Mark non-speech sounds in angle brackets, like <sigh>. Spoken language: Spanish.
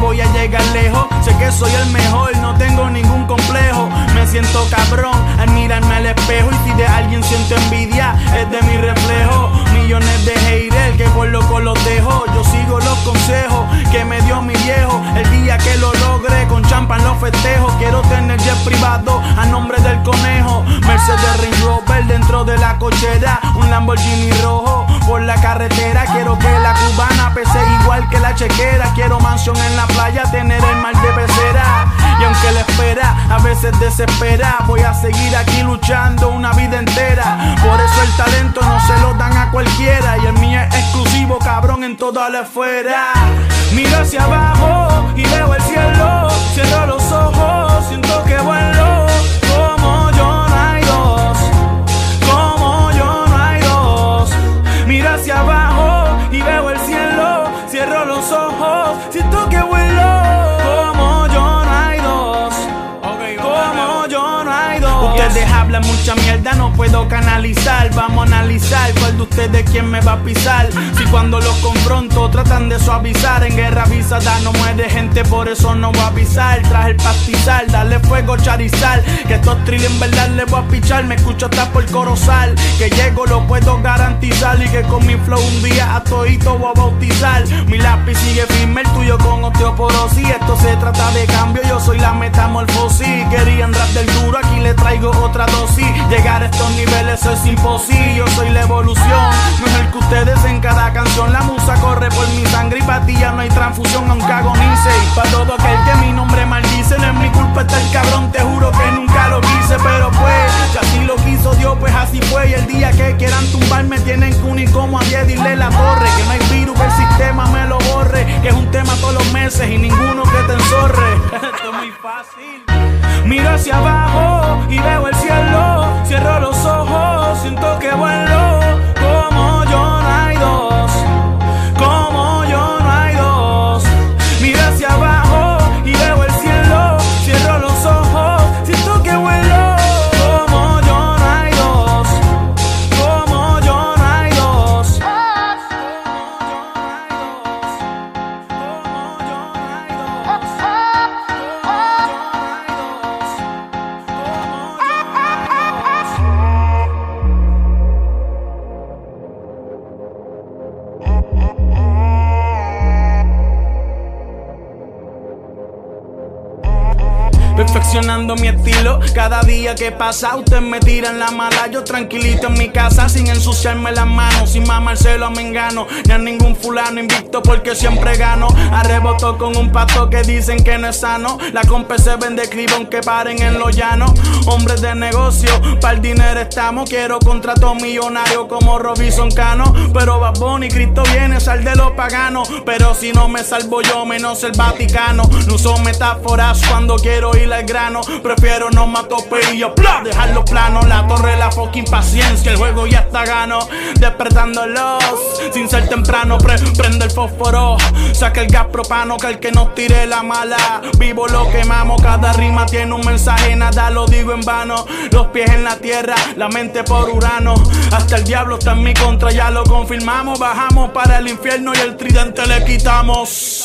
voy a llegar lejos. Sé que soy el mejor, no tengo ningún complejo. Me siento cabrón al mirarme al espejo. Y si de alguien siento envidia, es de mi reflejo. Millones de haters que por loco los dejo. Yo sigo los consejos que me dio mi viejo. El día que lo logre, con champan los festejo. Quiero tener jet privado a nombre del conejo. Mercedes Range Rover dentro de la cochera. Un Lamborghini rojo por la carretera. Quiero que la pese que la chequera. Quiero mansión en la playa, tener el mar de pecera. Y aunque la espera a veces desespera, voy a seguir aquí luchando una vida entera. Por eso el talento no se lo dan a cualquiera. Y el mío es exclusivo, cabrón, en toda la esfera. Miro hacia abajo y veo el cielo. Ustedes hablan mucha mierda, no puedo canalizar. Vamos a analizar de ustedes quién me va a pisar. Si cuando los confronto tratan de suavizar, en guerra avisada no muere gente, por eso no voy a avisar. Traje el pastizal, dale fuego, charizar. Que estos trills en verdad les voy a pichar. Me escucho hasta por corozal. Que llego, lo puedo garantizar. Y que con mi flow un día a todito voy a bautizar. Mi lápiz sigue firme, el tuyo con osteoporosis. Esto se trata de cambio, yo soy la metamorfosis. Querían rap del duro, aquí le traigo otra dosis. Llegar a estos niveles es imposible, transfusión, aunque agonice. Y para todo aquel que mi nombre maldice, no es mi culpa estar cabrón, te juro que nunca lo quise. Pero pues, si así lo quiso Dios, pues así fue. Y el día que quieran tumbarme, tienen que unir como a 10, dile la torre. Que no hay virus, el sistema me lo borre. Que es un tema todos los meses y ninguno que te enzorre. <laughs> Esto es muy fácil. Miro hacia abajo y veo el cielo. Cierro los ojos, siento que vuelo. Perfeccionando mi estilo, cada día que pasa usted me tira en la mala, yo tranquilito en mi casa sin ensuciarme las manos, sin mamárselo a Mengano, ni a ningún fulano invicto porque siempre gano, arreboto con un pato que dicen que no es sano, la compa se vende clip aunque paren en lo llano, hombres de negocio, para el dinero estamos, quiero contrato millonario como Robinson Cano, pero Bad Bunny, Cristo viene, sal de los paganos, pero si no me salvo yo, menos el Vaticano, no uso metáforas cuando quiero ir al prefiero no mato pelillo, bla, dejarlo plano, la torre, la fucking paciencia, el juego ya está gano, despertándolos, sin ser temprano, pre- prende el fósforo, saca el gas propano, que el que nos tire la mala, vivo lo quemamos, cada rima tiene un mensaje, nada lo digo en vano, los pies en la tierra, la mente por Urano, hasta el diablo está en mi contra, ya lo confirmamos, bajamos para el infierno y el tridente le quitamos.